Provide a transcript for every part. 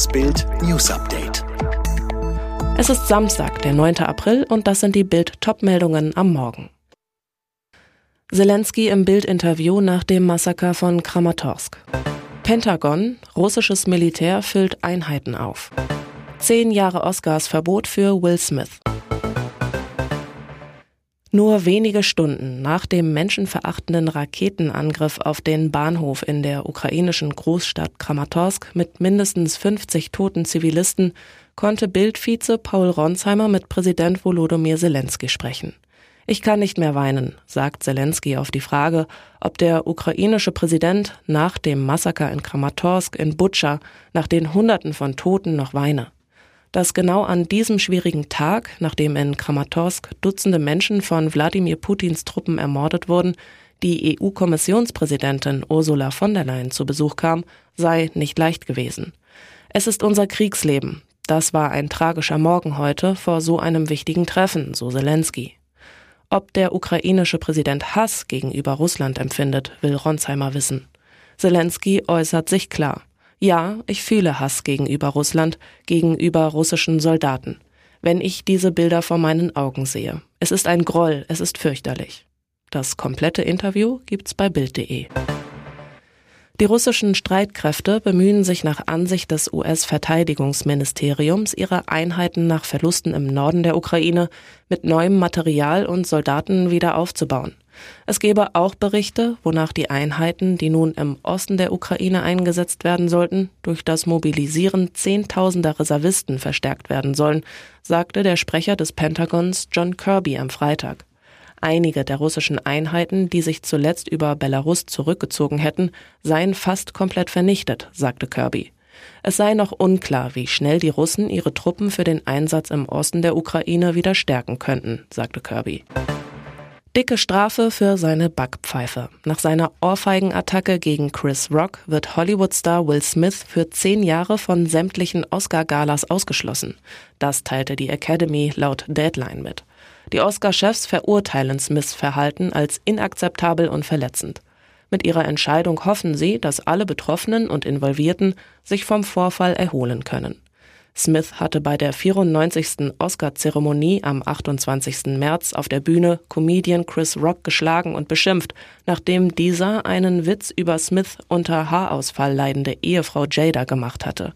Das Bild News Update. Es ist Samstag, der 9. April und das sind die Bild Topmeldungen am Morgen. Zelensky im Bildinterview nach dem Massaker von Kramatorsk. Pentagon, russisches Militär füllt Einheiten auf. Zehn Jahre Oscars-Verbot für Will Smith. Nur wenige Stunden nach dem menschenverachtenden Raketenangriff auf den Bahnhof in der ukrainischen Großstadt Kramatorsk mit mindestens 50 toten Zivilisten konnte Bildvize Paul Ronsheimer mit Präsident Volodymyr Zelensky sprechen. Ich kann nicht mehr weinen, sagt Zelensky auf die Frage, ob der ukrainische Präsident nach dem Massaker in Kramatorsk in Butscha nach den Hunderten von Toten noch weine dass genau an diesem schwierigen Tag, nachdem in Kramatorsk Dutzende Menschen von Wladimir Putins Truppen ermordet wurden, die EU-Kommissionspräsidentin Ursula von der Leyen zu Besuch kam, sei nicht leicht gewesen. Es ist unser Kriegsleben. Das war ein tragischer Morgen heute vor so einem wichtigen Treffen, so Zelensky. Ob der ukrainische Präsident Hass gegenüber Russland empfindet, will Ronsheimer wissen. Zelensky äußert sich klar. Ja, ich fühle Hass gegenüber Russland, gegenüber russischen Soldaten, wenn ich diese Bilder vor meinen Augen sehe. Es ist ein Groll, es ist fürchterlich. Das komplette Interview gibt's bei Bild.de. Die russischen Streitkräfte bemühen sich nach Ansicht des US-Verteidigungsministeriums, ihre Einheiten nach Verlusten im Norden der Ukraine mit neuem Material und Soldaten wieder aufzubauen. Es gebe auch Berichte, wonach die Einheiten, die nun im Osten der Ukraine eingesetzt werden sollten, durch das Mobilisieren zehntausender Reservisten verstärkt werden sollen, sagte der Sprecher des Pentagons John Kirby am Freitag. Einige der russischen Einheiten, die sich zuletzt über Belarus zurückgezogen hätten, seien fast komplett vernichtet, sagte Kirby. Es sei noch unklar, wie schnell die Russen ihre Truppen für den Einsatz im Osten der Ukraine wieder stärken könnten, sagte Kirby. Dicke Strafe für seine Backpfeife. Nach seiner Ohrfeigenattacke gegen Chris Rock wird Hollywood-Star Will Smith für zehn Jahre von sämtlichen Oscar-Galas ausgeschlossen. Das teilte die Academy laut Deadline mit. Die Oscar-Chefs verurteilen Smiths Verhalten als inakzeptabel und verletzend. Mit ihrer Entscheidung hoffen sie, dass alle Betroffenen und Involvierten sich vom Vorfall erholen können. Smith hatte bei der 94. Oscar-Zeremonie am 28. März auf der Bühne Comedian Chris Rock geschlagen und beschimpft, nachdem dieser einen Witz über Smith unter Haarausfall leidende Ehefrau Jada gemacht hatte.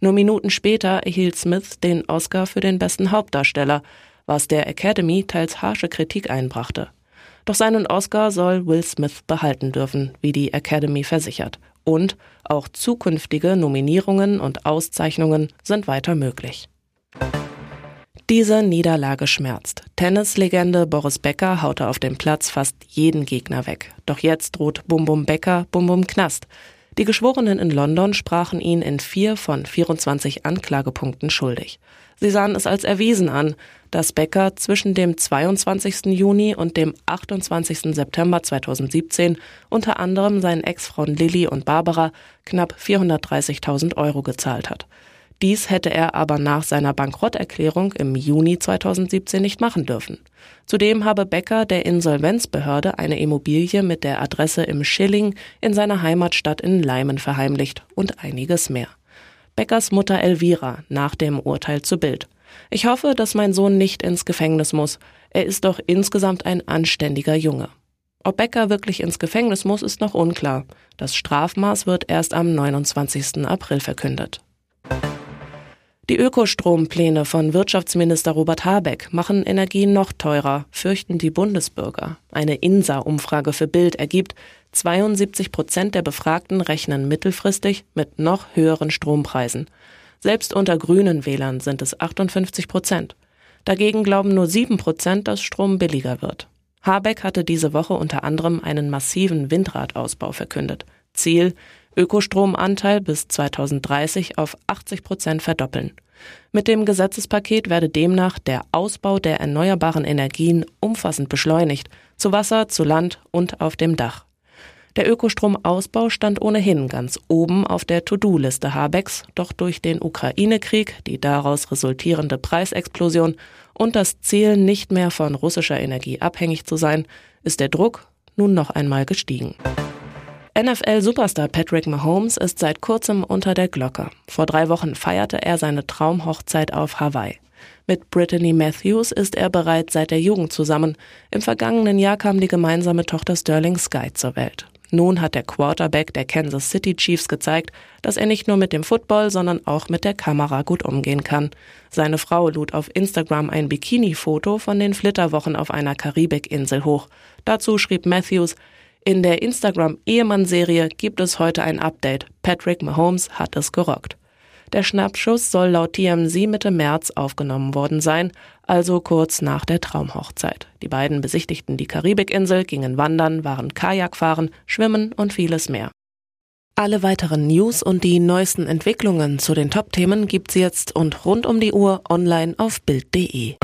Nur Minuten später erhielt Smith den Oscar für den besten Hauptdarsteller, was der Academy teils harsche Kritik einbrachte. Doch seinen Oscar soll Will Smith behalten dürfen, wie die Academy versichert. Und auch zukünftige Nominierungen und Auszeichnungen sind weiter möglich. Diese Niederlage schmerzt. Tennislegende Boris Becker haute auf dem Platz fast jeden Gegner weg. Doch jetzt droht Bum Bum Becker Bum Bum Knast. Die Geschworenen in London sprachen ihn in vier von 24 Anklagepunkten schuldig. Sie sahen es als erwiesen an, dass Becker zwischen dem 22. Juni und dem 28. September 2017 unter anderem seinen Ex-Frauen Lilly und Barbara knapp 430.000 Euro gezahlt hat. Dies hätte er aber nach seiner Bankrotterklärung im Juni 2017 nicht machen dürfen. Zudem habe Becker der Insolvenzbehörde eine Immobilie mit der Adresse im Schilling in seiner Heimatstadt in Leimen verheimlicht und einiges mehr. Beckers Mutter Elvira nach dem Urteil zu Bild. Ich hoffe, dass mein Sohn nicht ins Gefängnis muss. Er ist doch insgesamt ein anständiger Junge. Ob Becker wirklich ins Gefängnis muss, ist noch unklar. Das Strafmaß wird erst am 29. April verkündet. Die Ökostrompläne von Wirtschaftsminister Robert Habeck machen Energie noch teurer, fürchten die Bundesbürger. Eine INSA-Umfrage für Bild ergibt, 72 Prozent der Befragten rechnen mittelfristig mit noch höheren Strompreisen. Selbst unter grünen Wählern sind es 58 Prozent. Dagegen glauben nur sieben Prozent, dass Strom billiger wird. Habeck hatte diese Woche unter anderem einen massiven Windradausbau verkündet. Ziel, Ökostromanteil bis 2030 auf 80 Prozent verdoppeln. Mit dem Gesetzespaket werde demnach der Ausbau der erneuerbaren Energien umfassend beschleunigt, zu Wasser, zu Land und auf dem Dach. Der Ökostromausbau stand ohnehin ganz oben auf der To-Do-Liste Habecks, doch durch den Ukraine-Krieg, die daraus resultierende Preisexplosion und das Ziel, nicht mehr von russischer Energie abhängig zu sein, ist der Druck nun noch einmal gestiegen. NFL-Superstar Patrick Mahomes ist seit kurzem unter der Glocke. Vor drei Wochen feierte er seine Traumhochzeit auf Hawaii. Mit Brittany Matthews ist er bereits seit der Jugend zusammen. Im vergangenen Jahr kam die gemeinsame Tochter Sterling Sky zur Welt. Nun hat der Quarterback der Kansas City Chiefs gezeigt, dass er nicht nur mit dem Football, sondern auch mit der Kamera gut umgehen kann. Seine Frau lud auf Instagram ein Bikini-Foto von den Flitterwochen auf einer Karibikinsel hoch. Dazu schrieb Matthews, in der Instagram-Ehemann-Serie gibt es heute ein Update. Patrick Mahomes hat es gerockt. Der Schnappschuss soll laut TMZ Mitte März aufgenommen worden sein, also kurz nach der Traumhochzeit. Die beiden besichtigten die Karibikinsel, gingen wandern, waren Kajakfahren, schwimmen und vieles mehr. Alle weiteren News und die neuesten Entwicklungen zu den Top-Themen gibt's jetzt und rund um die Uhr online auf Bild.de.